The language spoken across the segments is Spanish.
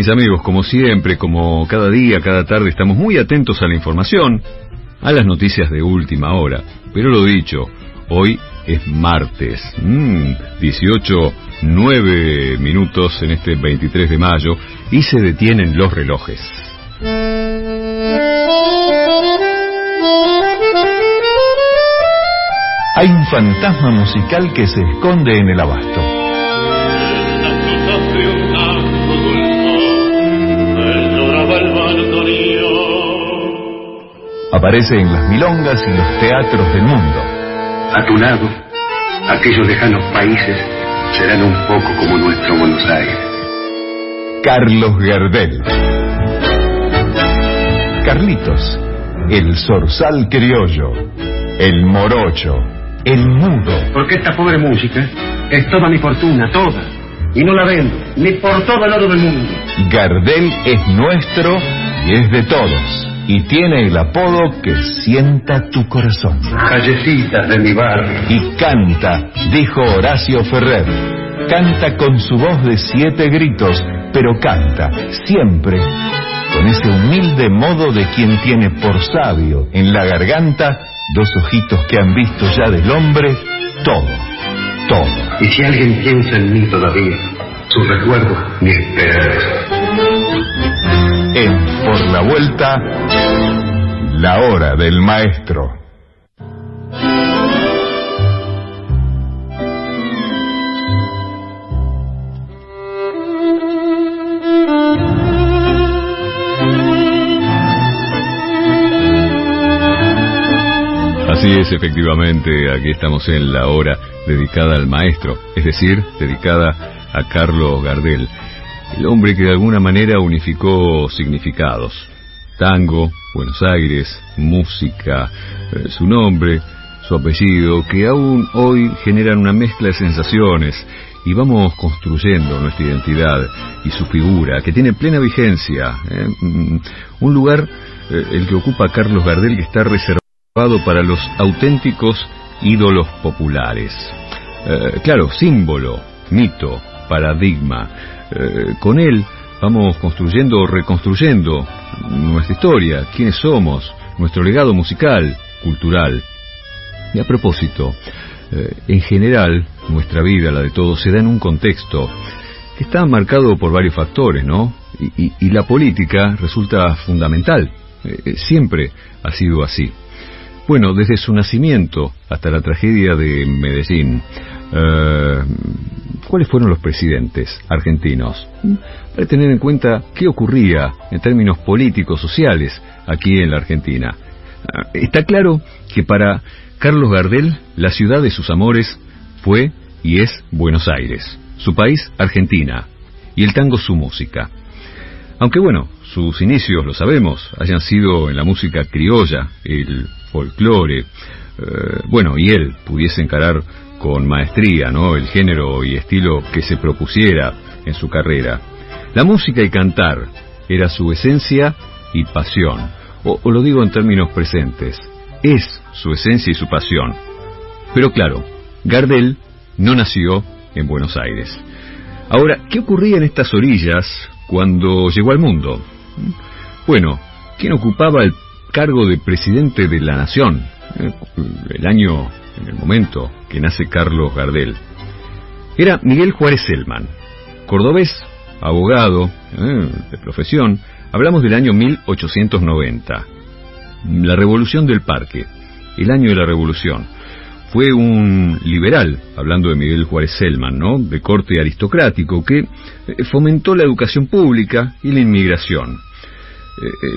Mis amigos, como siempre, como cada día, cada tarde, estamos muy atentos a la información, a las noticias de última hora. Pero lo dicho, hoy es martes, 18, 9 minutos en este 23 de mayo y se detienen los relojes. Hay un fantasma musical que se esconde en el abasto. Aparece en las milongas y los teatros del mundo. A tu lado, aquellos lejanos países serán un poco como nuestro Buenos Aires. Carlos Gardel. Carlitos, el zorzal criollo, el morocho, el mudo. Porque esta pobre música es toda mi fortuna, toda. Y no la vendo, ni por todo el oro del mundo. Gardel es nuestro y es de todos. Y tiene el apodo que sienta tu corazón. Callecitas de mi barrio. Y canta, dijo Horacio Ferrer. Canta con su voz de siete gritos, pero canta siempre con ese humilde modo de quien tiene por sabio en la garganta dos ojitos que han visto ya del hombre todo, todo. Y si alguien piensa en mí todavía, su recuerdo, mi esperanza. En Por la Vuelta, la hora del maestro. Así es, efectivamente, aquí estamos en la hora dedicada al maestro, es decir, dedicada a Carlos Gardel, el hombre que de alguna manera unificó significados. Tango, Buenos Aires, música, eh, su nombre, su apellido, que aún hoy generan una mezcla de sensaciones y vamos construyendo nuestra identidad y su figura, que tiene plena vigencia. ¿eh? Un lugar, eh, el que ocupa Carlos Gardel, que está reservado para los auténticos ídolos populares. Eh, claro, símbolo, mito, paradigma. Eh, con él vamos construyendo o reconstruyendo nuestra historia, quiénes somos, nuestro legado musical, cultural. Y a propósito, eh, en general, nuestra vida, la de todos, se da en un contexto que está marcado por varios factores, ¿no? Y, la política resulta fundamental. siempre ha sido así. Bueno, desde su nacimiento hasta la tragedia de Medellín, eh, ¿cuáles fueron los presidentes argentinos? Para tener en cuenta qué ocurría en términos políticos, sociales, aquí en la Argentina. Está claro que para Carlos Gardel, la ciudad de sus amores fue y es Buenos Aires, su país Argentina, y el tango su música. Aunque bueno, sus inicios, lo sabemos, hayan sido en la música criolla, el folclore, eh, bueno, y él pudiese encarar con maestría, ¿no? El género y estilo que se propusiera en su carrera. La música y cantar era su esencia y pasión, o, o lo digo en términos presentes, es su esencia y su pasión. Pero claro, Gardel no nació en Buenos Aires. Ahora, ¿qué ocurría en estas orillas cuando llegó al mundo? Bueno, ¿quién ocupaba el cargo de presidente de la nación, eh, el año, en el momento que nace Carlos Gardel, era Miguel Juárez Selman, cordobés, abogado, eh, de profesión, hablamos del año 1890, la revolución del parque, el año de la revolución. Fue un liberal, hablando de Miguel Juárez Selman, ¿no? De corte aristocrático, que eh, fomentó la educación pública y la inmigración.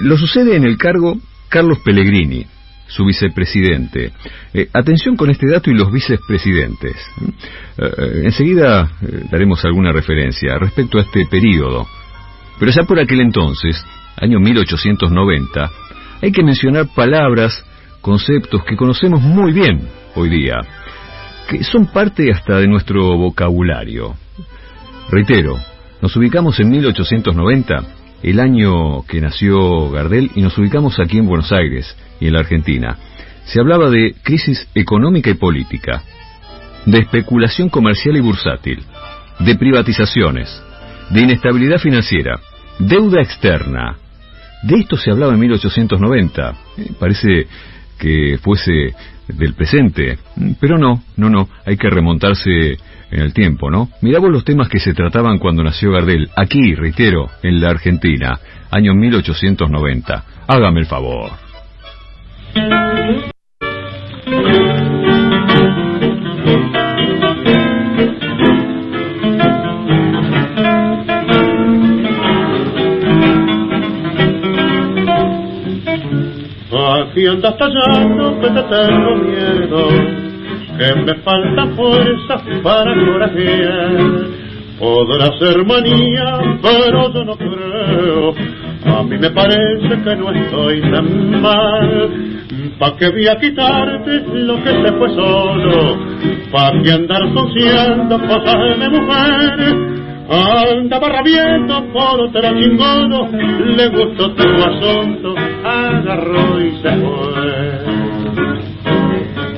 lo sucede en el cargo Carlos Pellegrini, su vicepresidente. Eh, atención con este dato y los vicepresidentes. Eh, enseguida eh, daremos alguna referencia respecto a este periodo. Pero ya por aquel entonces, año 1890, hay que mencionar palabras, conceptos que conocemos muy bien hoy día, que son parte hasta de nuestro vocabulario. Reitero, nos ubicamos en 1890 el año que nació Gardel y nos ubicamos aquí en Buenos Aires y en la Argentina. Se hablaba de crisis económica y política, de especulación comercial y bursátil, de privatizaciones, de inestabilidad financiera Deuda externa. De esto se hablaba en 1890. Eh, parece que fuese del presente, pero no, no, no, hay que remontarse en el tiempo, ¿no? Miramos los temas que se trataban cuando nació Gardel, aquí, reitero, en la Argentina, año 1890. Hágame el favor. Aquí andas tallando que te tengo miedo, que me falta fuerza para corajear. Podrá ser manía, pero yo no creo. A mí me parece que no estoy tan mal. ¿Pa' que voy a quitarte lo que se fue solo? ¿Pa' que andar sociando cosas de mujer? Andaba rabiendo por otro chingono, le gustó tu asunto, agarró y se fue.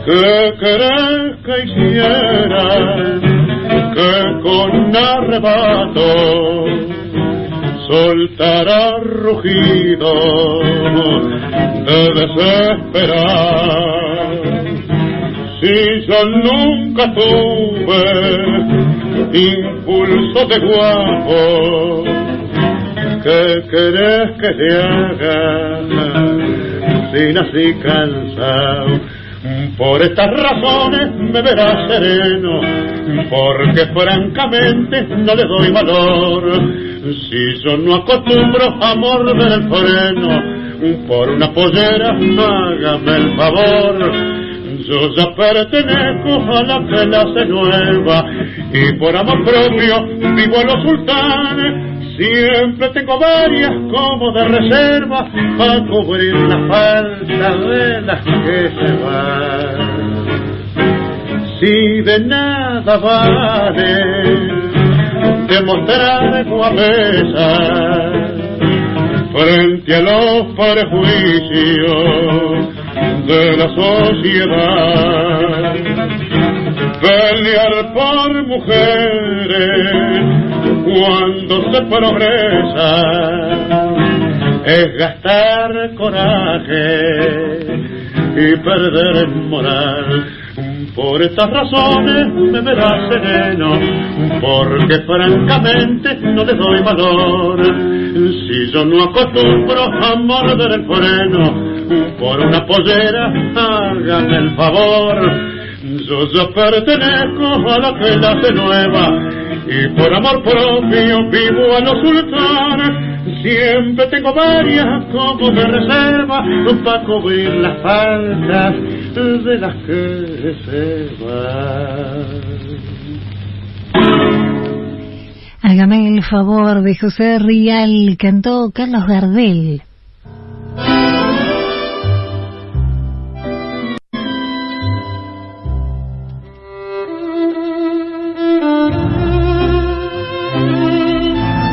¿Qué querés que hiciera? Que con arrebato soltara rugido de desesperar. Si yo nunca tuve impulso de guapo, ¿qué querés que te haga si nací cansado? Por estas razones me verás sereno, porque francamente no le doy valor. Si yo no acostumbro a morder el freno, por una pollera hágame el favor yo ya pertenezco a la que nueva y por amor propio vivo a los sultanes. Siempre tengo varias como de reserva para cubrir la falta de las que se van. Si de nada vale demostrar guapesa frente a los prejuicios de la sociedad. Pelear por mujeres cuando se progresa es gastar coraje y perder moral. Por estas razones me verás sereno, porque francamente no le doy valor. Si yo no acostumbro a morder el freno, por una pollera, hágame el favor. Yo ya pertenezco a la que nueva, y por amor propio vivo a los sultanes Siempre tengo varias como de reserva para cubrir las faltas de las que se van. Hágame el favor de José Rial, cantó Carlos Gardel.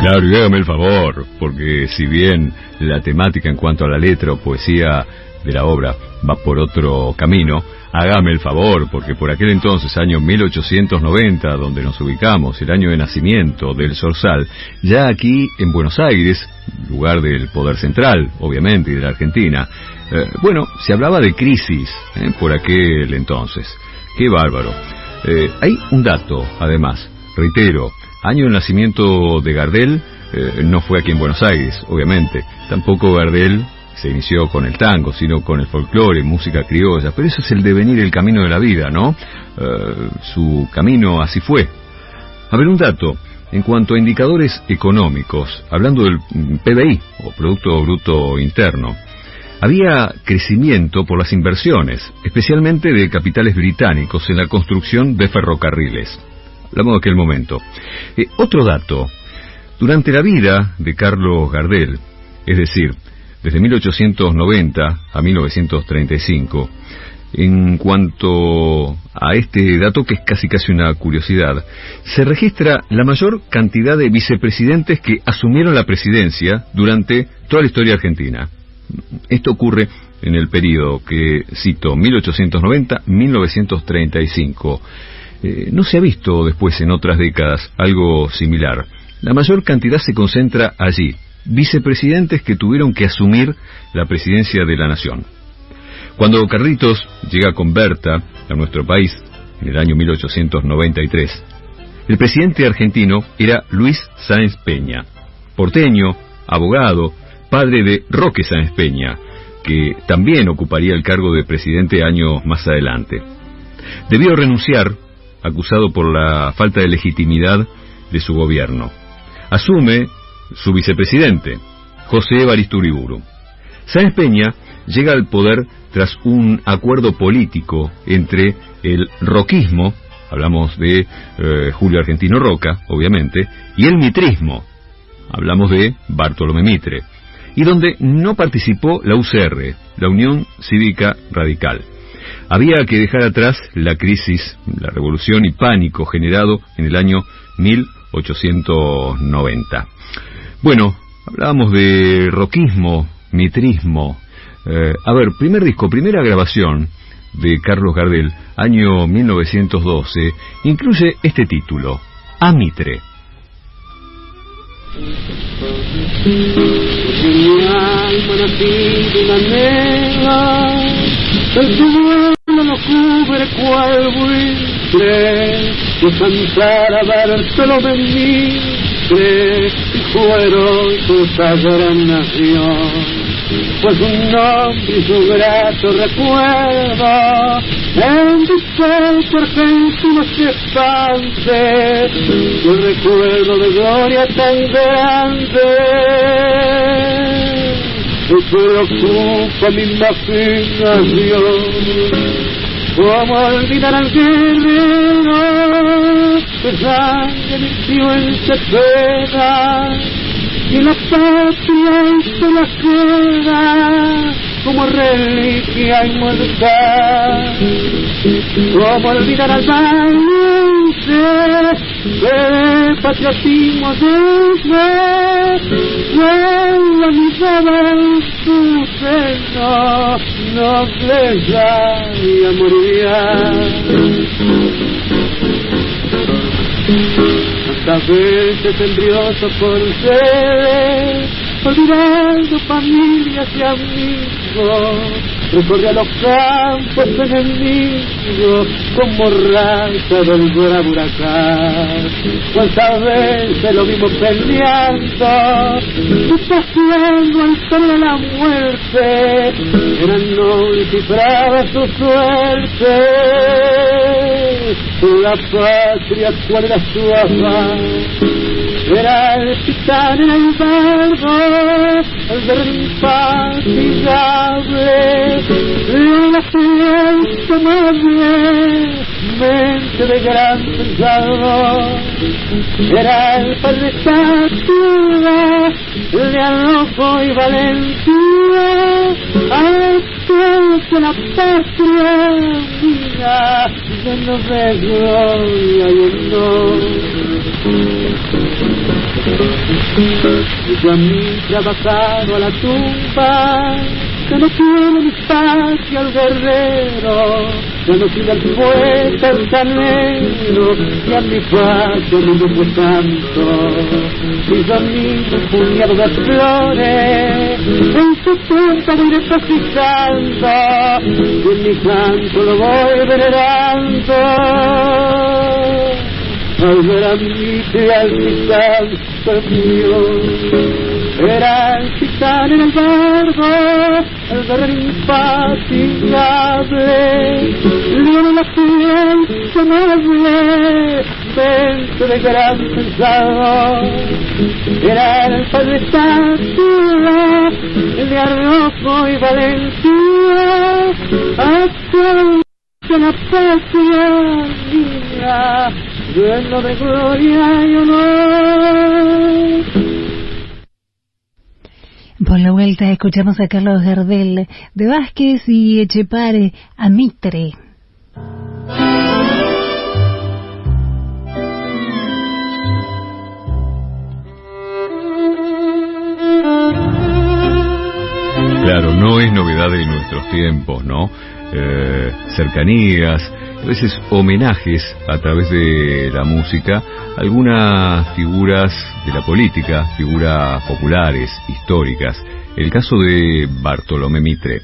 Claro, y hágame el favor, porque si bien la temática en cuanto a la letra o poesía de la obra va por otro camino, hágame el favor, porque por aquel entonces, año 1890, donde nos ubicamos, el año de nacimiento del Sorsal, ya aquí en Buenos Aires, lugar del poder central, obviamente, y de la Argentina, eh, bueno, se hablaba de crisis eh, por aquel entonces. Qué bárbaro. Eh, hay un dato, además, reitero, Año de nacimiento de Gardel eh, no fue aquí en Buenos Aires, obviamente. Tampoco Gardel se inició con el tango, sino con el folclore, música criolla. Pero eso es el devenir, el camino de la vida, ¿no? Eh, su camino así fue. A ver, un dato. En cuanto a indicadores económicos, hablando del PBI, o Producto Bruto Interno, había crecimiento por las inversiones, especialmente de capitales británicos en la construcción de ferrocarriles hablamos de aquel momento. Eh, otro dato, durante la vida de Carlos Gardel, es decir, desde 1890 a 1935, en cuanto a este dato que es casi casi una curiosidad, se registra la mayor cantidad de vicepresidentes que asumieron la presidencia durante toda la historia argentina. Esto ocurre en el periodo que cito 1890-1935. Eh, no se ha visto después en otras décadas algo similar. La mayor cantidad se concentra allí, vicepresidentes que tuvieron que asumir la presidencia de la nación. Cuando Carlitos llega con Berta a nuestro país, en el año 1893, el presidente argentino era Luis Sáenz Peña, porteño, abogado, padre de Roque Sáenz Peña, que también ocuparía el cargo de presidente años más adelante. Debió renunciar, acusado por la falta de legitimidad de su gobierno. Asume su vicepresidente, José Evaristo Uriburu. Peña llega al poder tras un acuerdo político entre el roquismo, hablamos de eh, Julio Argentino Roca, obviamente, y el mitrismo, hablamos de Bartolomé Mitre, y donde no participó la UCR, la Unión Cívica Radical. Había que dejar atrás la crisis, la revolución y pánico generado en el año 1890. Bueno, hablábamos de roquismo, mitrismo. Eh, a ver, primer disco, primera grabación de Carlos Gardel, año 1912, incluye este título, A Y fueron su sagrada nación pues un nombre y su grato recuerdo en tu pecho argentino se expande el recuerdo de gloria tan grande. Que preocupa mi imaginación como olvidar al guerrero sangre limpió en Cepeda y la patria se la queda como reliquia inmortal. Como olvidar al valiente el patriotismo desde la mirada en su seno no deja y morir. Tantas veces embrioso por ser, olvidando familias y amigos, recorría los campos enemigos como raza del gran huracán. Cuántas veces lo vimos peleando, desafiando al sol de la muerte, eran no descifraba su suerte. La patria, cuál era su era el titán en el barro, el verde infatigable, la ciencia amable, mente de gran pensador. Era el padre estatura, de arrojo y valentía, al de la patria mía, lleno de gloria y honor. Y a mí trabajado a la tumba, que no tiene mi espacio al guerrero, que no tiene al poeta el canero, y a mi paso no me tanto. Mis amigos puñado de flores, en su tumba voy depositando, y en mi canto lo voy venerando al gran al titán perdió. Era el titán en el bardo, el guerrero infatigable, león la ciencia noble, mente de gran pensador. Era el padre estatura, el de arrojo y valentía, de la patria mía lleno de gloria y honor. Por la vuelta escuchamos a Carlos Gardel de Vázquez y Echepare a Mitre. Claro, no es novedad de nuestros tiempos, ¿no? eh, cercanías, a veces homenajes a través de la música, algunas figuras de la política, figuras populares, históricas. El caso de Bartolomé Mitre. Eh,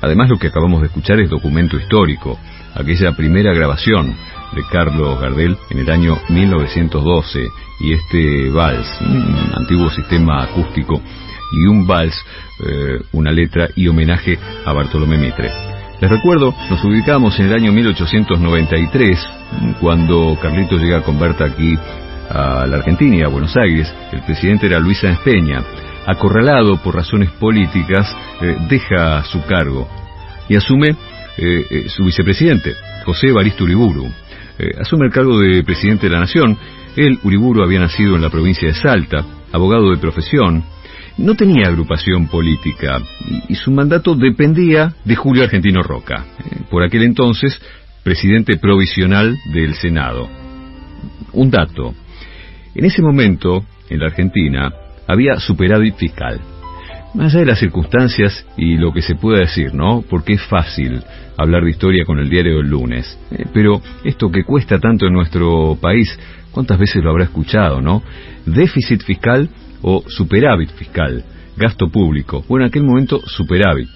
además lo que acabamos de escuchar es documento histórico, aquella primera grabación de Carlos Gardel en el año 1912 y este vals, un antiguo sistema acústico y un vals, eh, una letra y homenaje a Bartolomé Mitre. Les recuerdo, nos ubicamos en el año 1893, cuando Carlito llega con Berta aquí a la Argentina a Buenos Aires. El presidente era Luis Sáenz Peña. Acorralado por razones políticas, eh, deja su cargo y asume eh, su vicepresidente, José Baristo Uriburu. asume el cargo de presidente de la Nación. Él, Uriburu, había nacido en la provincia de Salta, abogado de profesión, no tenía agrupación política y, su mandato dependía de Julio Argentino Roca, eh, por aquel entonces presidente provisional del Senado. Un dato, en ese momento, en la Argentina, había superávit fiscal. Más allá de las circunstancias y lo que se pueda decir, ¿no? Porque es fácil hablar de historia con el diario del lunes. Eh, pero esto que cuesta tanto en nuestro país, ¿cuántas veces lo habrá escuchado, no? Déficit fiscal o superávit fiscal, gasto público. Bueno, en aquel momento superávit.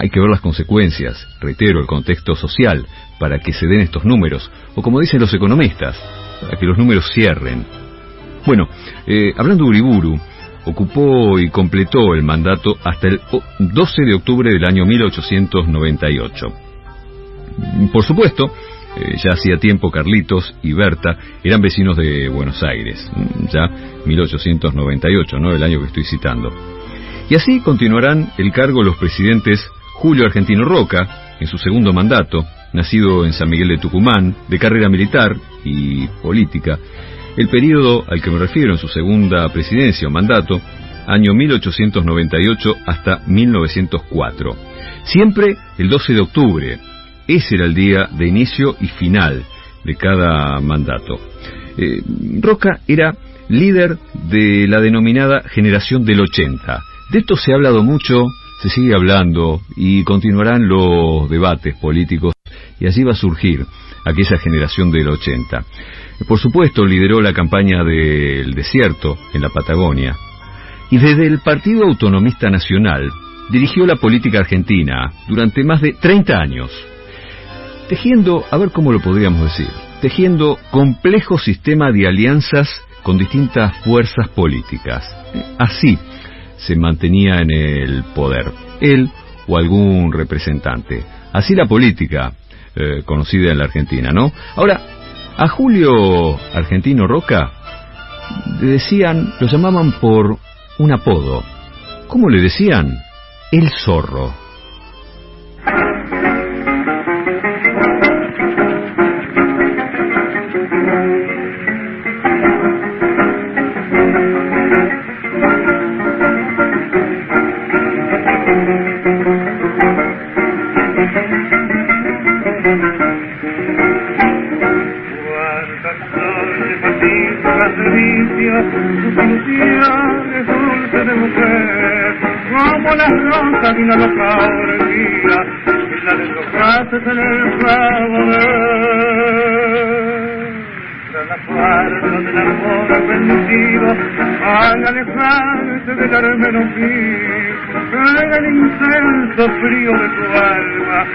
Hay que ver las consecuencias, reitero, el contexto social, para que se den estos números, o como dicen los economistas, para que los números cierren. Bueno, eh, hablando de Uriburu, ocupó y completó el mandato hasta el 12 de octubre del año 1898. Por supuesto, eh, ya hacía tiempo Carlitos y Berta eran vecinos de Buenos Aires, mm, ya 1898, ¿no? El año que estoy citando. Y así continuarán el cargo los presidentes Julio Argentino Roca, en su segundo mandato, nacido en San Miguel de Tucumán, de carrera militar y política, el periodo al que me refiero en su segunda presidencia o mandato, año 1898 hasta 1904. Siempre el 12 de octubre, ese era el día de inicio y final de cada mandato. Eh, Roca era líder de la denominada generación del 80. De esto se ha hablado mucho, se sigue hablando y continuarán los debates políticos y allí va a surgir aquella generación del 80. Por supuesto, lideró la campaña del desierto en la Patagonia y desde el Partido Autonomista Nacional dirigió la política argentina durante más de 30 años tejiendo, a ver cómo lo podríamos decir, tejiendo complejo sistema de alianzas con distintas fuerzas políticas. Así se mantenía en el poder, él o algún representante. Así la política eh, conocida en la Argentina, ¿no? Ahora, a Julio Argentino Roca le decían, lo llamaban por un apodo. ¿Cómo le decían? El zorro. Una orgía y la de los brazos en el clavo tras la puerta del amor bendecido al alejarse del armenonville el intenso frío de tu alma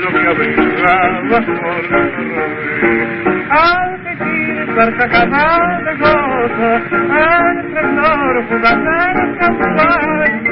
lo que abrigaba por al tejer carcajadas de gozo al esplendor fugaz del campal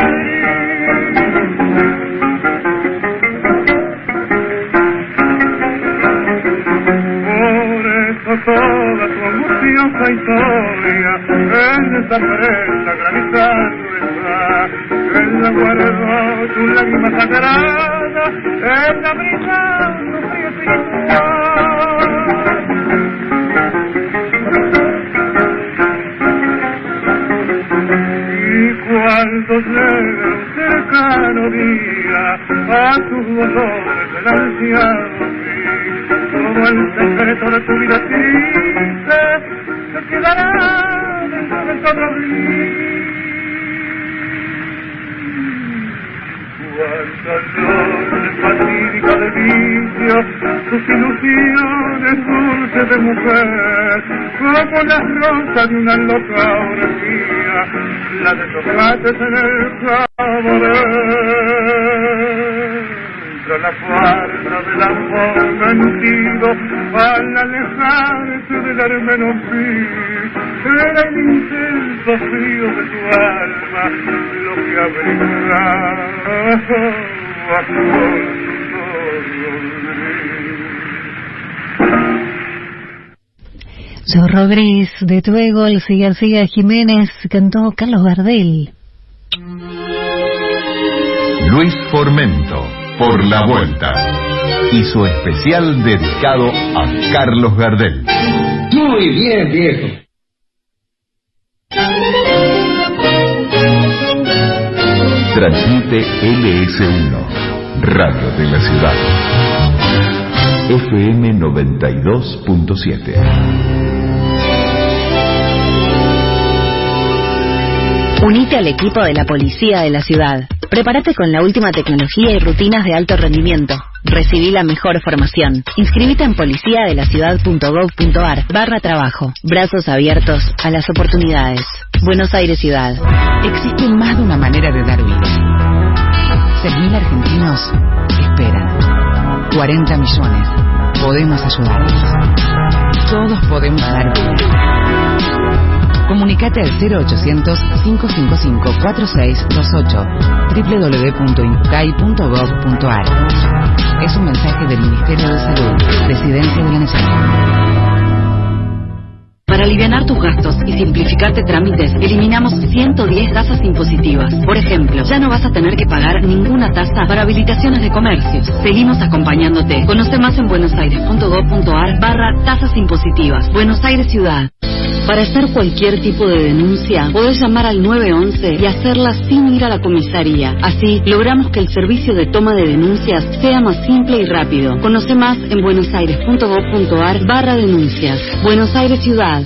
angustiosa historia en esa prenda granizando está en la guardó tu lágrima sagrada en la brillando frío Cuántas noches fatídicas de vicio, tus ilusiones dulces de mujer, como las rosas de una loca orgía, la de Sócrates en el cabaret la fuerza del amor mentido al alejarse del armenonví era el intenso frío de tu alma lo que a Zorro Gris de Tuegol, García Jiménez cantó Carlos Gardel. Luis Formento por la vuelta. Y su especial dedicado a Carlos Gardel. Muy bien, viejo. Transmite LS1, Radio de la Ciudad. FM 92.7. Unite al equipo de la Policía de la Ciudad. Prepárate con la última tecnología y rutinas de alto rendimiento. Recibí la mejor formación. Inscríbete en policiadelaciudad.gov.ar barra trabajo. Brazos abiertos a las oportunidades. Buenos Aires Ciudad. Existe más de una manera de dar vida. 6.000 argentinos esperan. 40 millones. Podemos ayudarlos. Todos podemos dar vida. Comunicate al 0800-555-4628 www.incucay.gov.ar Es un mensaje del Ministerio de Salud, Presidencia de la Nación. Para aliviar tus gastos y simplificarte trámites, eliminamos 110 tasas impositivas. Por ejemplo, ya no vas a tener que pagar ninguna tasa para habilitaciones de comercios. Seguimos acompañándote. Conoce más en buenosaires.gov.ar barra tasas impositivas. Buenos Aires Ciudad. Para hacer cualquier tipo de denuncia, podés llamar al 911 y hacerla sin ir a la comisaría. Así, logramos que el servicio de toma de denuncias sea más simple y rápido. Conoce más en buenosaires.gov.ar barra denuncias. Buenos Aires Ciudad.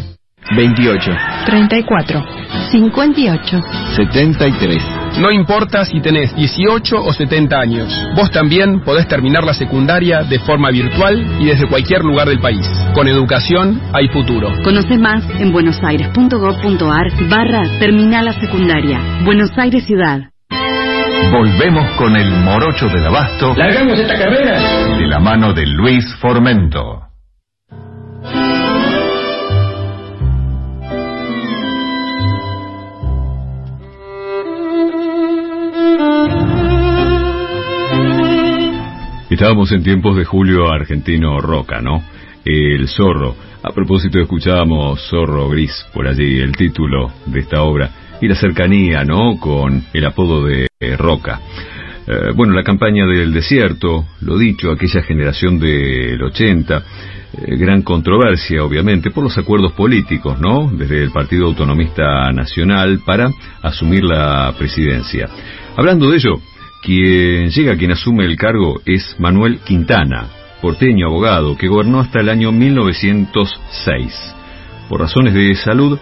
28. 34. 58. 73. No importa si tenés 18 o 70 años, vos también podés terminar la secundaria de forma virtual y desde cualquier lugar del país. Con educación hay futuro. Conoce más en buenosaires.gov.ar barra terminal la secundaria. Buenos Aires Ciudad. Volvemos con el morocho del abasto. ¡Largamos esta carrera! De la mano de Luis Formento. Estábamos en tiempos de Julio Argentino Roca, ¿no? El zorro. A propósito, escuchábamos Zorro Gris por allí, el título de esta obra, y la cercanía, ¿no? Con el apodo de Roca. Eh, bueno, la campaña del desierto, lo dicho, aquella generación del 80, eh, gran controversia, obviamente, por los acuerdos políticos, ¿no? Desde el Partido Autonomista Nacional para asumir la presidencia. Hablando de ello, quien llega, quien asume el cargo es Manuel Quintana, porteño abogado que gobernó hasta el año 1906. Por razones de salud,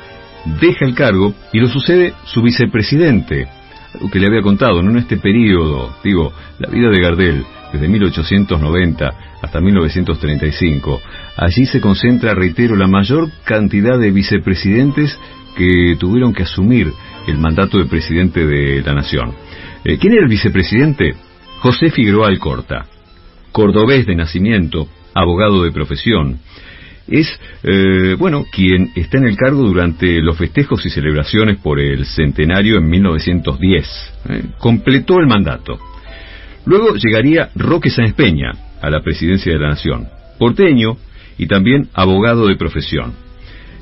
deja el cargo y lo sucede su vicepresidente, algo que le había contado, ¿no? En este periodo, digo, la vida de Gardel, desde 1890 hasta 1935. Allí se concentra, reitero, la mayor cantidad de vicepresidentes que tuvieron que asumir el mandato de presidente de la nación. Eh, ¿Quién era el vicepresidente? José Figueroa Alcorta, cordobés de nacimiento, abogado de profesión. Es, eh, bueno, quien está en el cargo durante los festejos y celebraciones por el centenario en 1910. Eh, completó el mandato. Luego llegaría Roque Sáenz Peña a la presidencia de la Nación, porteño y también abogado de profesión.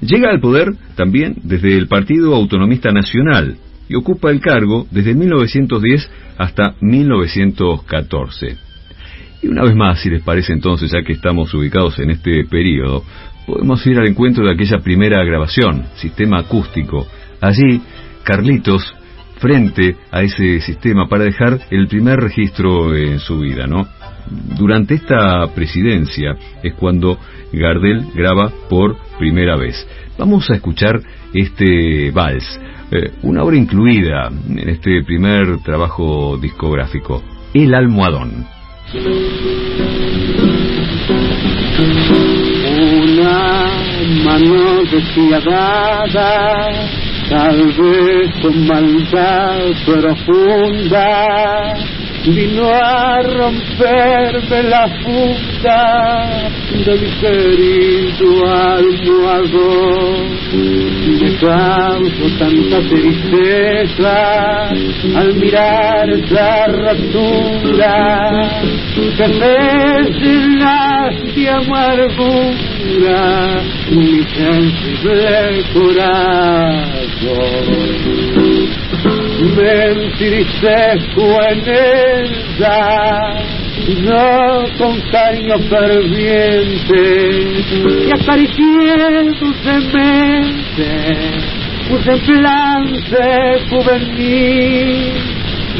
Llega al poder también desde el Partido Autonomista Nacional, y ocupa el cargo desde 1910 hasta 1914. Y una vez más, si les parece entonces, ya que estamos ubicados en este periodo, podemos ir al encuentro de aquella primera grabación, sistema acústico. Allí, Carlitos frente a ese sistema para dejar el primer registro en su vida, ¿no? Durante esta presidencia es cuando Gardel graba por primera vez. Vamos a escuchar este vals, eh, una obra incluida en este primer trabajo discográfico, El Almohadón. Una mano despiadada, tal vez con maldad profunda, vino a romperme la funda de mi querido almohadón. Me causo tanta tristeza al mirar esa rotura que me llenas de amargura mi sensible corazón me entristezco en ella, no con cariño ferviente, y acaricié dulcemente un semblante juvenil,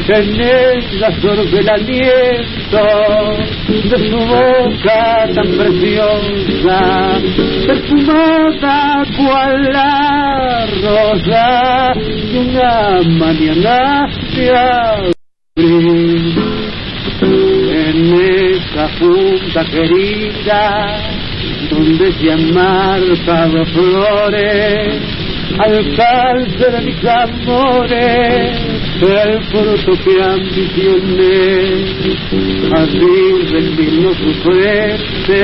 que en ella sorbe el aliento de su boca tan preciosa, perfumada cual la rosa de una mañana de abril. En esa junta querida, donde se han marcado flores, al calce de mis amores, el fruto que ambicioné, así respiro su frente,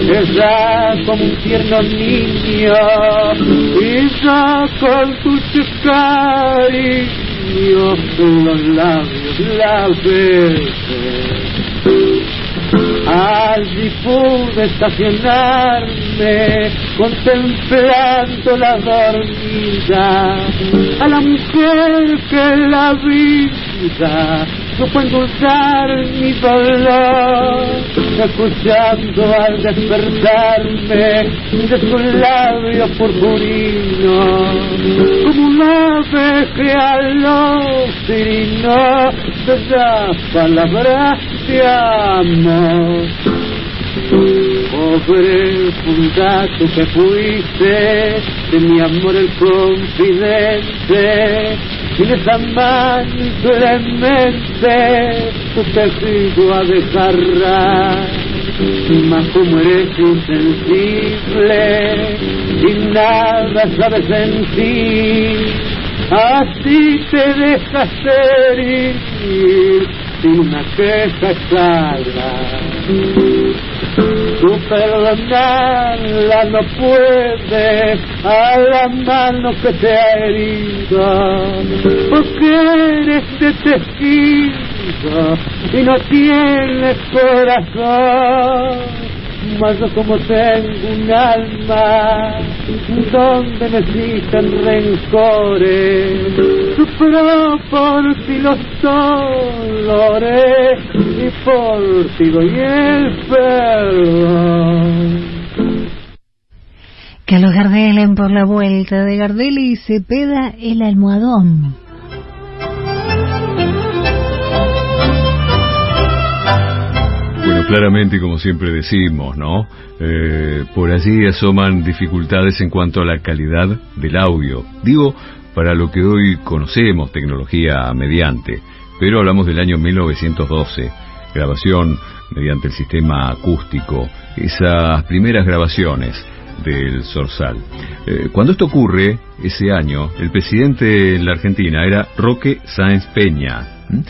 ella como un tierno niño, y con dulce cariño los labios la besé. Allí pude estacionarme contemplando la dormida a la mujer que la vida supo endulzar mi dolor escuchando al despertarme de su labio purpurino. Como un ave que al osirino de las palabras de amor. Pobre fundato que fuiste de mi amor el confidente mano clemente tu tejido a dejarra mas como eres insensible y nada sabes sentir así te dejas herir sin una queja clara Tú perdonarla no puedes a la mano que te ha herido, porque eres de y no tienes corazón. Mas yo como tengo un alma donde me existen rencores, sufro por ti los dolores y por ti doy el perdón. Carlos Gardel en Por la Vuelta de Gardel y Cepeda el almohadón. Claramente, como siempre decimos, ¿no? Eh, por allí asoman dificultades en cuanto a la calidad del audio. Digo, para lo que hoy conocemos, tecnología mediante, pero hablamos del año 1912, grabación mediante el sistema acústico, esas primeras grabaciones del Sorsal. Eh, cuando esto ocurre, ese año, el presidente en la Argentina era Roque Sáenz Peña. ¿Mm?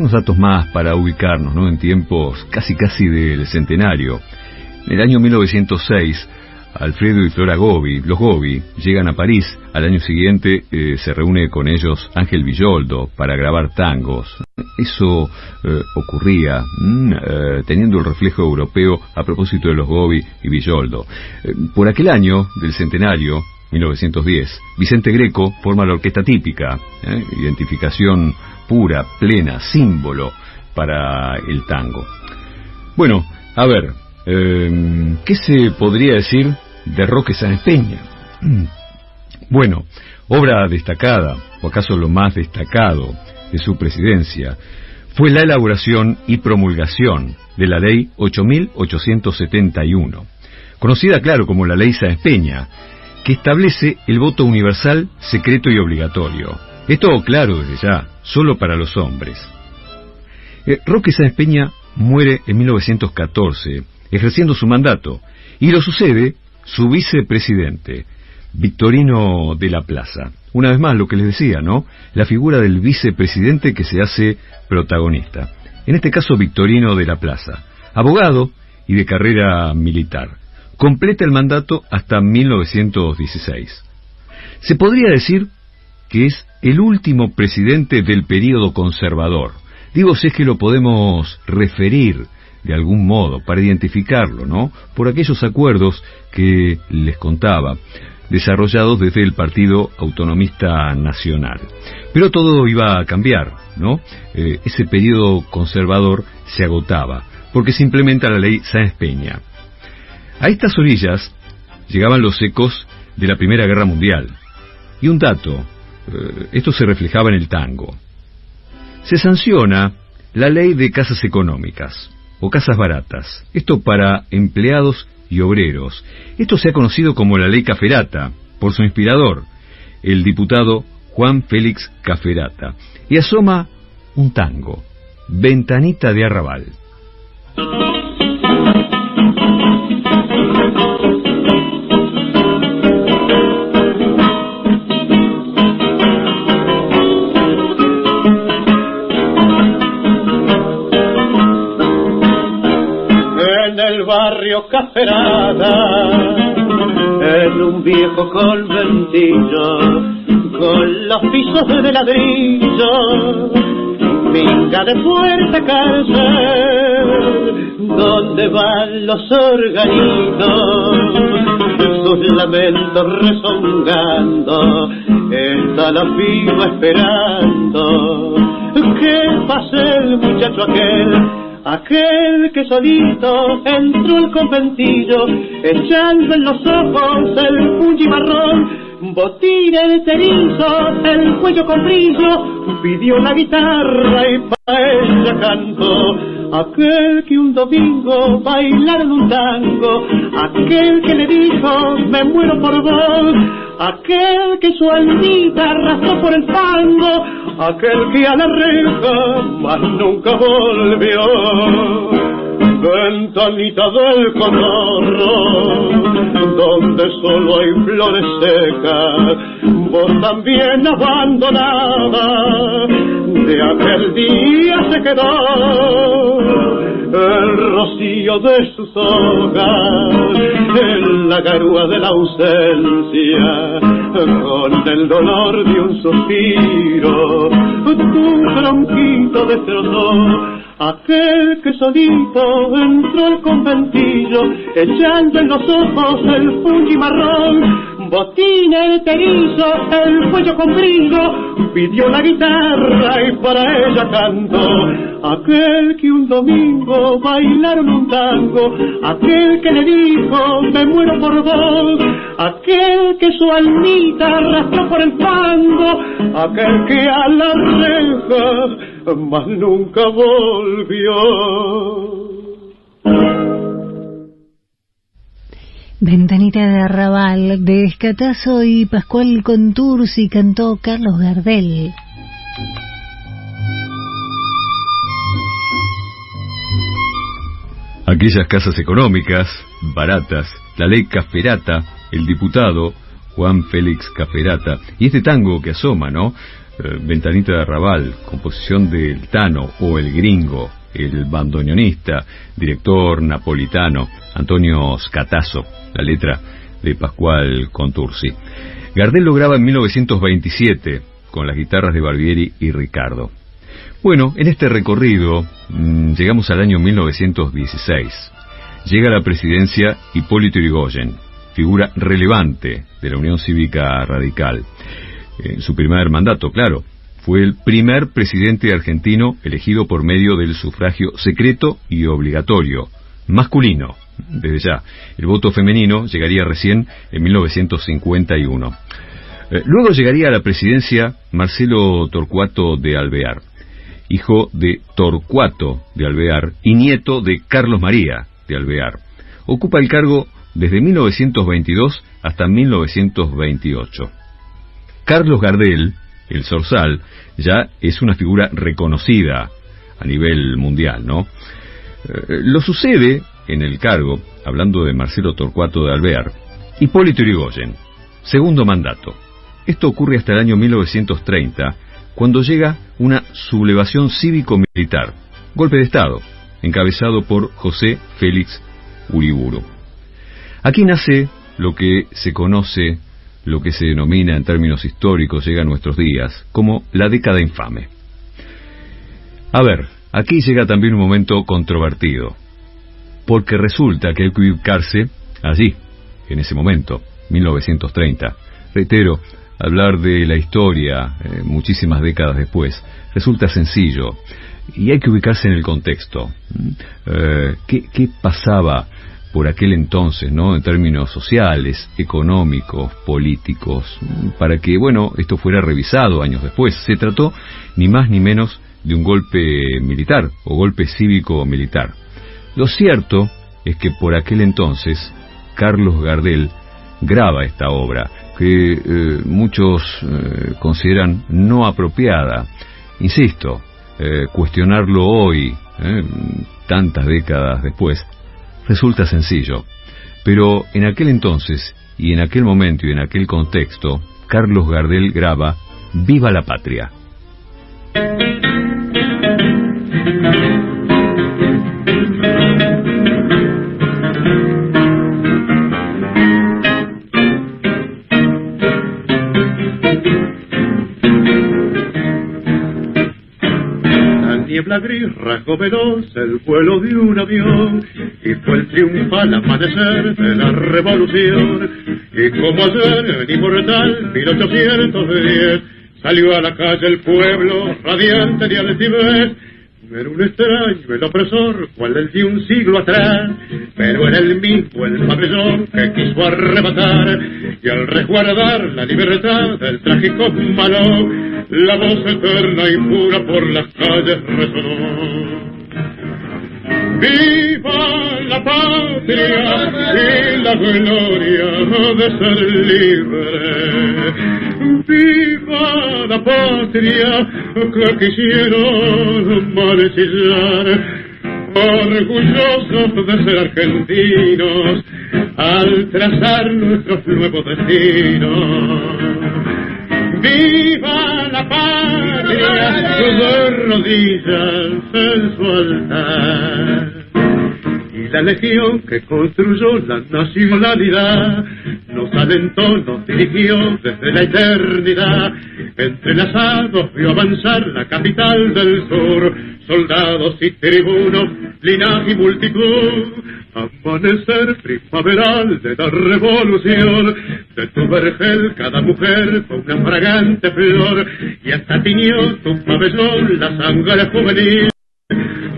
Unos datos más para ubicarnos, ¿no? En tiempos casi casi del centenario. En el año 1906, Alfredo y Flora Gobi, los Gobi, llegan a París. Al año siguiente eh, se reúne con ellos Ángel Villoldo para grabar tangos. Eso eh, ocurría mm, eh, teniendo el reflejo europeo a propósito de los Gobi y Villoldo. Por aquel año del centenario, 1910, Vicente Greco forma la orquesta típica, ¿eh? identificación pura, plena, símbolo para el tango. Bueno, a ver, eh, ¿qué se podría decir de Roque Sáenz Peña? Bueno, obra destacada o acaso lo más destacado de su presidencia, fue la elaboración y promulgación de la Ley 8871, conocida, claro, como la Ley Sáenz Peña, que establece el voto universal, secreto y obligatorio. Esto, claro, desde ya, solo para los hombres. Eh, Roque Sáenz Peña muere en 1914, ejerciendo su mandato, y lo sucede su vicepresidente, Victorino de la Plaza. Una vez más, lo que les decía, ¿no? La figura del vicepresidente que se hace protagonista. En este caso, Victorino de la Plaza, abogado y de carrera militar. Completa el mandato hasta 1916. Se podría decir que es el último presidente del período conservador. Digo si es que lo podemos referir de algún modo para identificarlo, ¿no? Por aquellos acuerdos que les contaba desarrollados desde el Partido Autonomista Nacional. Pero todo iba a cambiar, ¿no? Eh, ese periodo conservador se agotaba, porque se implementa la ley Sáenz Peña. A estas orillas llegaban los ecos de la Primera Guerra Mundial. Y un dato, eh, esto se reflejaba en el tango. Se sanciona la ley de casas económicas o casas baratas. Esto para empleados y obreros. Esto se ha conocido como la ley Caferata, por su inspirador, el diputado Juan Félix Caferata. Y asoma un tango, Ventanita de Arrabal. En un viejo conventillo, con los pisos de ladrillo, minga de fuerte cárcel, donde van los organitos, sus lamentos rezongando, está la piba esperando, que pase el muchacho aquel Aquel que solito entró al conventillo, echando en los ojos el puño marrón, botín el cerizo, el cuello con brillo, pidió la guitarra y pa' ella cantó. Aquel que un domingo bailaron un tango, aquel que le dijo me muero por vos, aquel que su almita arrastró por el fango, aquel que a la reja más nunca volvió. Ventanita del cotorro, donde solo hay flores secas, vos también abandonada, de aquel día se quedó el rocío de sus hojas, en la garúa de la ausencia, con el dolor de un suspiro, tu tronquito destrozó Aquel que solito entró al conventillo, echando en los ojos el fungi marrón, botín el terizo, el cuello con brillo, pidió la guitarra y para ella cantó. Aquel que un domingo bailaron un tango, aquel que le dijo me muero por vos, aquel que su almita arrastró por el fango, aquel que a la reja mas nunca volvió. Ventanita de Arrabal, de Escatazo y Pascual Contursi cantó Carlos Gardel. Aquellas casas económicas, baratas, la ley Caferata, el diputado Juan Félix Caferata, y este tango que asoma, ¿no? Eh, Ventanita de Arrabal, composición del Tano o el Gringo, el bandoneonista, director napolitano, Antonio Scatazo, la letra de Pascual Contursi. Gardel lo graba en 1927 con las guitarras de Barbieri y Ricardo. Bueno, en este recorrido mm, llegamos al año 1916. Llega a la presidencia Hipólito Yrigoyen, figura relevante de la Unión Cívica Radical en su primer mandato, claro. Fue el primer presidente argentino elegido por medio del sufragio secreto y obligatorio, masculino, desde ya. El voto femenino llegaría recién en 1951. Eh, luego llegaría a la presidencia Marcelo Torcuato de Alvear, hijo de Torcuato de Alvear y nieto de Carlos María de Alvear. Ocupa el cargo desde 1922 hasta 1928. Carlos Gardel, el Zorzal, ya es una figura reconocida a nivel mundial, ¿no? Eh, lo sucede en el cargo, hablando de Marcelo Torcuato de Alvear, Hipólito Yrigoyen, segundo mandato. Esto ocurre hasta el año 1930, cuando llega una sublevación cívico-militar, golpe de Estado, encabezado por José Félix Uriburu. Aquí nace lo que se conoce, lo que se denomina en términos históricos, llega a nuestros días, como la década infame. A ver, aquí llega también un momento controvertido, porque resulta que hay que ubicarse allí, en ese momento, 1930. Reitero, hablar de la historia eh, muchísimas décadas después resulta sencillo y hay que ubicarse en el contexto. Eh, ¿qué, ¿Qué pasaba por aquel entonces, ¿no? En términos sociales, económicos, políticos, para que, bueno, esto fuera revisado años después. Se trató ni más ni menos de un golpe militar o golpe cívico-militar. Lo cierto es que por aquel entonces Carlos Gardel graba esta obra que eh, muchos eh, consideran no apropiada. Insisto, eh, cuestionarlo hoy, tantas décadas después, resulta sencillo. Pero en aquel entonces, y en aquel momento y en aquel contexto, Carlos Gardel graba Viva la Patria. Niebla gris rasgó veloz el vuelo de un avión y fue el triunfal amanecer de la revolución. Y como ayer el inmortal 1810 salió a la calle el pueblo radiante de altivez era un extraño, el opresor, cual el de un siglo atrás, pero era el mismo el pabellón que quiso arrebatar, y al resguardar la libertad del trágico malo, la voz eterna y pura por las calles resonó. Viva la patria y la gloria de ser libre. Viva la patria que quisieron mancillar. Orgullosos de ser argentinos al trazar nuestros nuevos destinos. Viva la patria, de rodillas en su altar. Y la legión que construyó la nacionalidad. Nos alentó, nos dirigió desde la eternidad. Entrelazados vio avanzar la capital del sur, soldados y tribunos, linaje y multitud. Amanecer primaveral de la revolución, de tu vergel cada mujer fue una fragante flor, y hasta tiñó tu pabellón la sangre juvenil,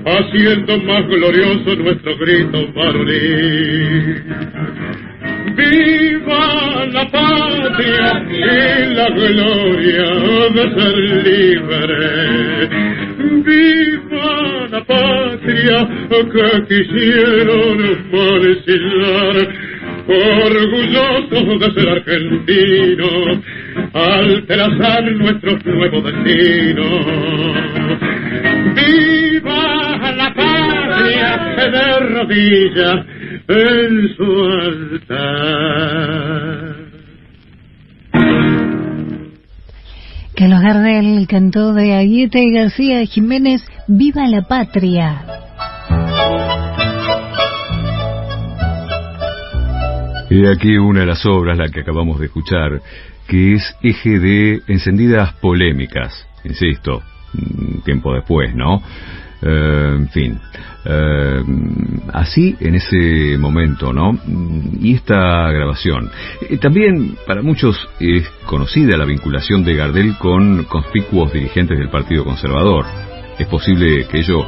haciendo más glorioso nuestro grito varonil. Viva la patria y la gloria de ser libre. Viva la patria que quisieron mancillar. Orgullosos de ser argentinos, al trazar nuestro nuevo destino. Viva patria de rodillas en su altar. Carlos Gardel cantó de Agueta y García Jiménez Viva la Patria. Y aquí una de las obras, la que acabamos de escuchar, que es eje de encendidas polémicas, insisto, tiempo después, ¿no? Eh, en fin, eh, así en ese momento, ¿no? Y esta grabación. Eh, también para muchos es conocida la vinculación de Gardel con conspicuos dirigentes del Partido Conservador. Es posible que ello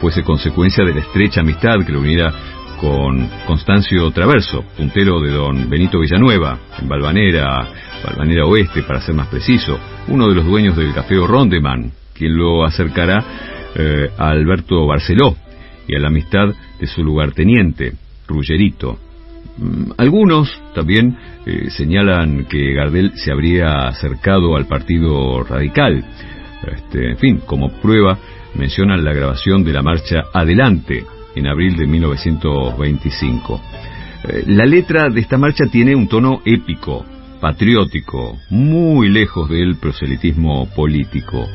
fuese consecuencia de la estrecha amistad que lo uniera con Constancio Traverso, puntero de don Benito Villanueva, en Balvanera, Balvanera Oeste, para ser más preciso, uno de los dueños del café Rondeman, quien lo acercará eh, a Alberto Barceló y a la amistad de su lugarteniente, Ruggerito. Mm, algunos también eh, señalan que Gardel se habría acercado al Partido Radical. Este, en fin, como prueba mencionan la grabación de la marcha Adelante en abril de 1925. Eh, la letra de esta marcha tiene un tono épico, patriótico, muy lejos del proselitismo político.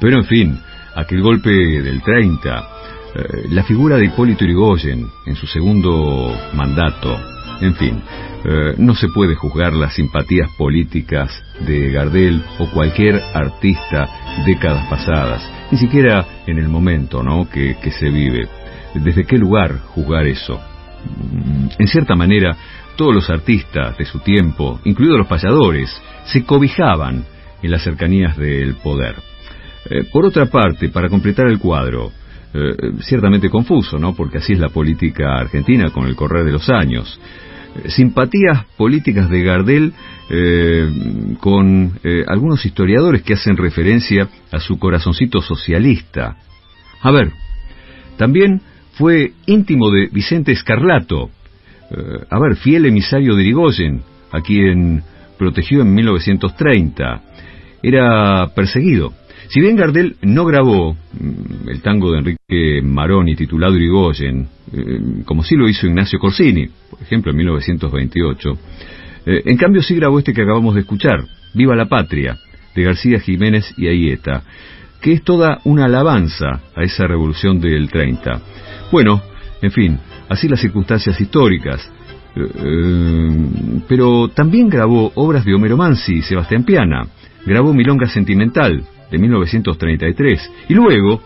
Pero en fin, aquel golpe del 30, eh, la figura de Hipólito Yrigoyen en su segundo mandato, en fin, eh, no se puede juzgar las simpatías políticas de Gardel o cualquier artista décadas pasadas, ni siquiera en el momento ¿no? que, que se vive. ¿Desde qué lugar juzgar eso? Mm, en cierta manera, todos los artistas de su tiempo, incluidos los payadores, se cobijaban en las cercanías del poder. Eh, por otra parte, para completar el cuadro, eh, ciertamente confuso, ¿no? Porque así es la política argentina con el correr de los años. Eh, simpatías políticas de Gardel con algunos historiadores que hacen referencia a su corazoncito socialista. A ver, también fue íntimo de Vicente Escarlato, a ver, fiel emisario de Irigoyen, a quien protegió en 1930. Era perseguido si bien Gardel no grabó mm, el tango de Enrique Maroni titulado Irigoyen, eh, como sí lo hizo Ignacio Corsini, por ejemplo en 1928, eh, en cambio sí grabó este que acabamos de escuchar, Viva la Patria, de García Jiménez y Ayeta, que es toda una alabanza a esa revolución del 30. Bueno, en fin, así las circunstancias históricas. Eh, pero también grabó obras de Homero Mansi y Sebastián Piana. Grabó Milonga Sentimental, de 1933. Y luego,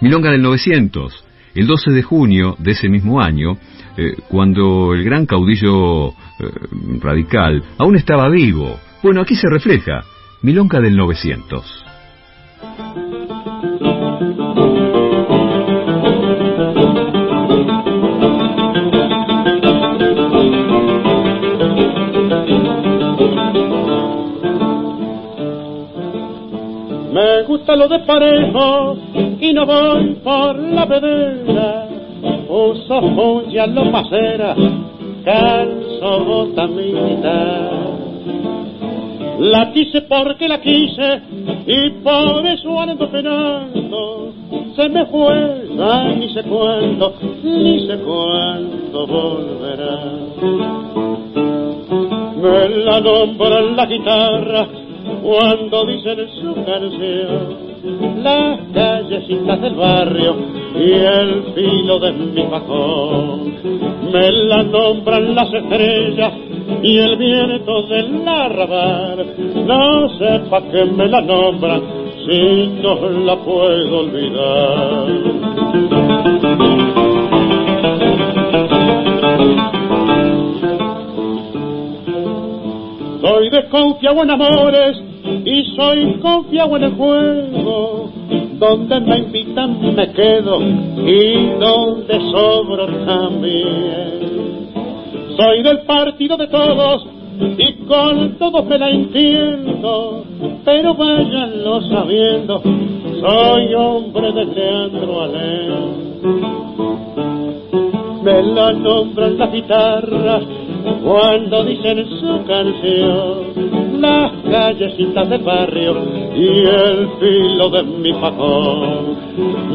Milonga del 900, el 12 de junio de ese mismo año, eh, cuando el gran caudillo eh, radical aún estaba vivo. Bueno, aquí se refleja, Milonga del 900. Gusta lo de parejo y no voy por la pedera. Uso ya lo pasera, calzo bota La quise porque la quise y por eso ando penando. Se me fue, ni sé cuándo, ni sé cuándo volverá. Me la nombra la guitarra cuando dicen su canción las callecitas del barrio y el filo de mi cajón. Me la nombran las estrellas y el viento del arrabal. No sé pa' qué me la nombran si no la puedo olvidar soy desconfiado en amores y soy confiado en el juego. Donde me invitan me quedo y donde sobro también. Soy del partido de todos y con todos me la entiendo, pero váyanlo sabiendo, soy hombre de Leandro Alén. Me la nombran las guitarras cuando dicen su canción las callecitas del barrio y el filo de mi fajón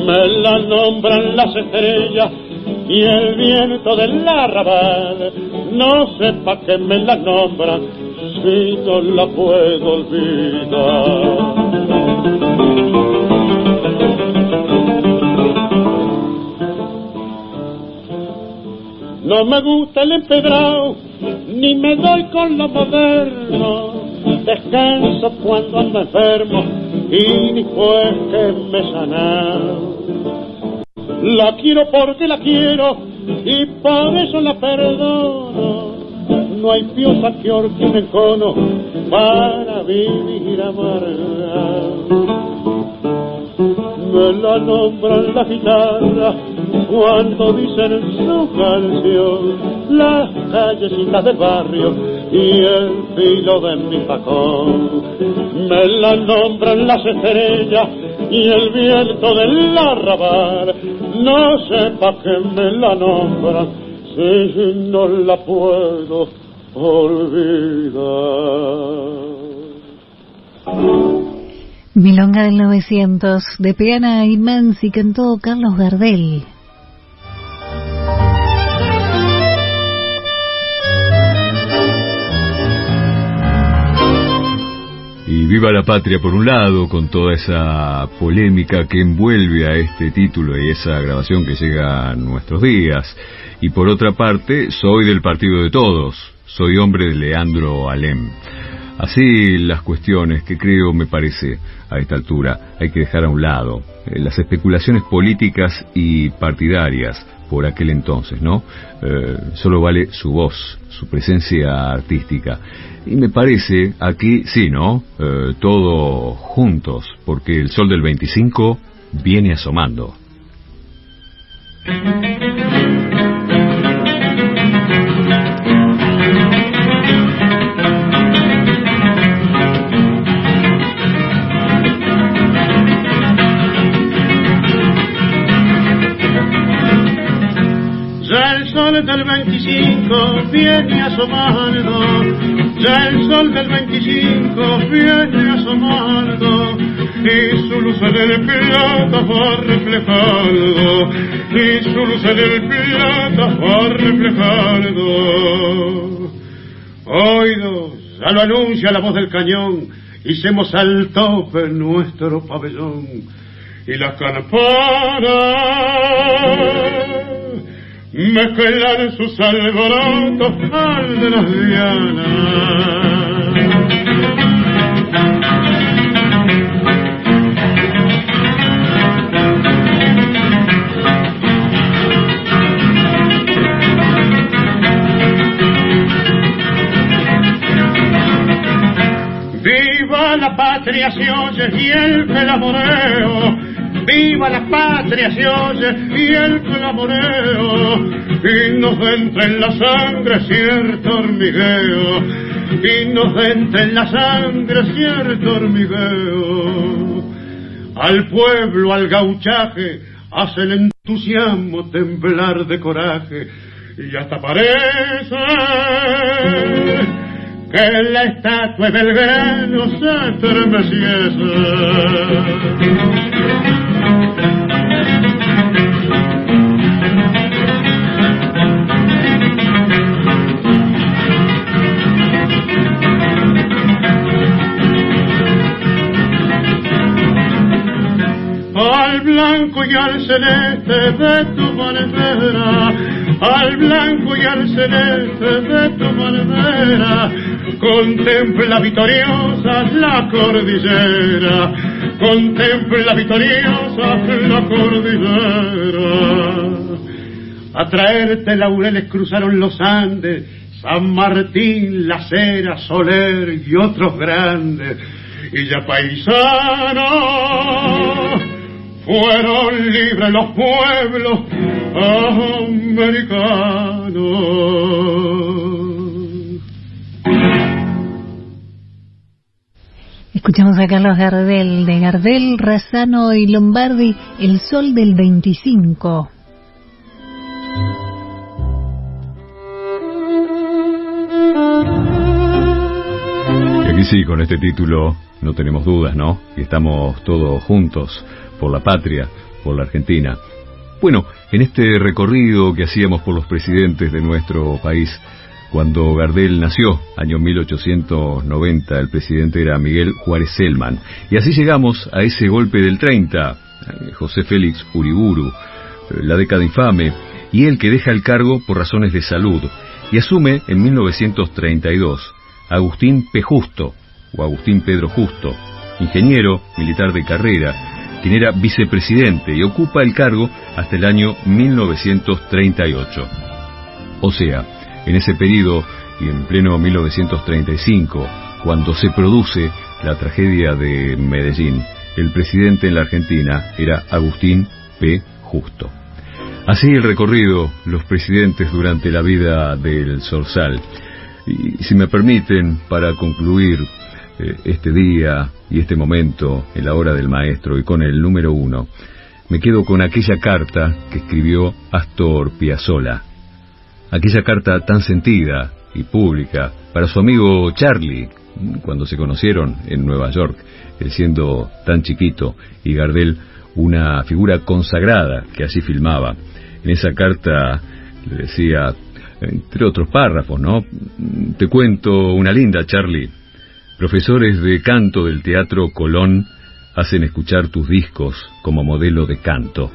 me la nombran las estrellas y el viento del arrabal. No sepa que me la nombran si no la puedo olvidar. No me gusta el empedrado, ni me doy con lo moderno. Descanso cuando ando enfermo y ni fue que me sanar. La quiero porque la quiero y por eso la perdono. No hay piosa que orque un encono para vivir amarga. Me la nombran la guitarra cuando dicen su canción las callecitas del barrio y el filo de mi facón. Me la nombran las estrellas y el viento del arrabal, no sepa que me la nombran si no la puedo olvidar. Milonga del 900 de Peana y Mansi cantó Carlos Gardel. Viva la patria por un lado, con toda esa polémica que envuelve a este título y esa grabación que llega a nuestros días. Y por otra parte, soy del partido de todos, soy hombre de Leandro Alem. Así las cuestiones que creo, me parece, a esta altura, hay que dejar a un lado. Eh, las especulaciones políticas y partidarias por aquel entonces, ¿no? Eh, solo vale su voz, su presencia artística. Y me parece aquí, sí, ¿no? Eh, todo juntos, porque el sol del 25 viene asomando. del 25 viene asomando, ya el sol del 25 viene asomando, y su luz en el plata va reflejando, y su luz en el plata va reflejando. Oídos, ya lo anuncia la voz del cañón, hicimos al tope nuestro pabellón, y las campanas mezclan sus alborotos al de las dianas. Patria se oye y el viva la patria y el clamoreo, y nos entra en la sangre cierto hormigueo, y nos entra en la sangre cierto hormigueo. Al pueblo, al gauchaje, hace el entusiasmo temblar de coraje, y hasta parece que la estatua de Belgrano se estremeciese. Blanco y al celeste de tu bandera, al blanco y al celeste de tu bandera, contempla victoriosa la cordillera, contempla victoriosa la cordillera. A traerte laureles cruzaron los Andes, San Martín, La Cera, Soler y otros grandes, y ya paisano fueron libres los pueblos americanos. Escuchamos a Carlos Gardel, de Gardel, Razano y Lombardi, El Sol del 25. Y aquí sí, con este título no tenemos dudas, ¿no? Y estamos todos juntos por la patria, por la Argentina. Bueno, en este recorrido que hacíamos por los presidentes de nuestro país, cuando Gardel nació, año 1890, el presidente era Miguel Juárez Selman. Y así llegamos a ese golpe del 30, eh, José Félix Uriburu, eh, la década infame, y él que deja el cargo por razones de salud, y asume en 1932 Agustín P. Justo, o Agustín Pedro Justo, ingeniero, militar de carrera, quien era vicepresidente y ocupa el cargo hasta el año 1938. O sea, en ese periodo y en pleno 1935, cuando se produce la tragedia de Medellín, el presidente en la Argentina era Agustín P. Justo. Así el recorrido, los presidentes durante la vida del Sorsal. Y si me permiten, para concluir este día y este momento en la hora del maestro y con el número uno, me quedo con aquella carta que escribió Astor Piazzolla. Aquella carta tan sentida y pública para su amigo Charlie, cuando se conocieron en Nueva York, él siendo tan chiquito y Gardel una figura consagrada que así filmaba. En esa carta le decía, entre otros párrafos, ¿no? Te cuento una linda, Charlie. Profesores de canto del Teatro Colón hacen escuchar tus discos como modelo de canto.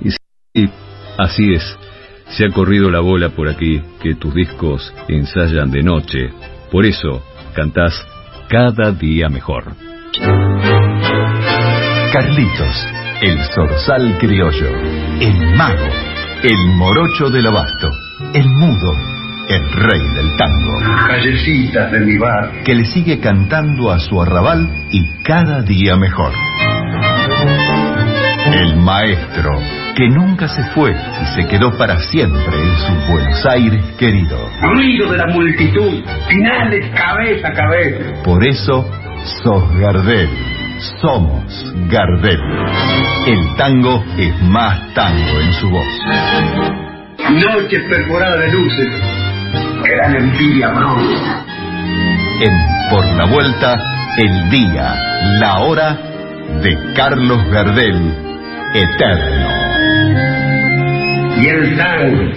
Y sí, así es. Se ha corrido la bola por aquí que tus discos ensayan de noche. Por eso cantás cada día mejor. Carlitos, el zorzal criollo, el mago, el morocho del abasto, el mudo, el rey del tango. Callecitas de mi bar. Que le sigue cantando a su arrabal y cada día mejor. El maestro, que nunca se fue y se quedó para siempre en su Buenos Aires querido. Ruido de la multitud, finales cabeza a cabeza. Por eso, sos Gardel. Somos Gardel. El tango es más tango en su voz. Noches perforadas de luces, dan envidia bronca. En Por la Vuelta, el día, la hora de Carlos Gardel, eterno. Y el tango,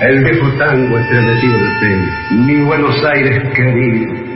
el viejo tango estremecido de mi Buenos Aires querido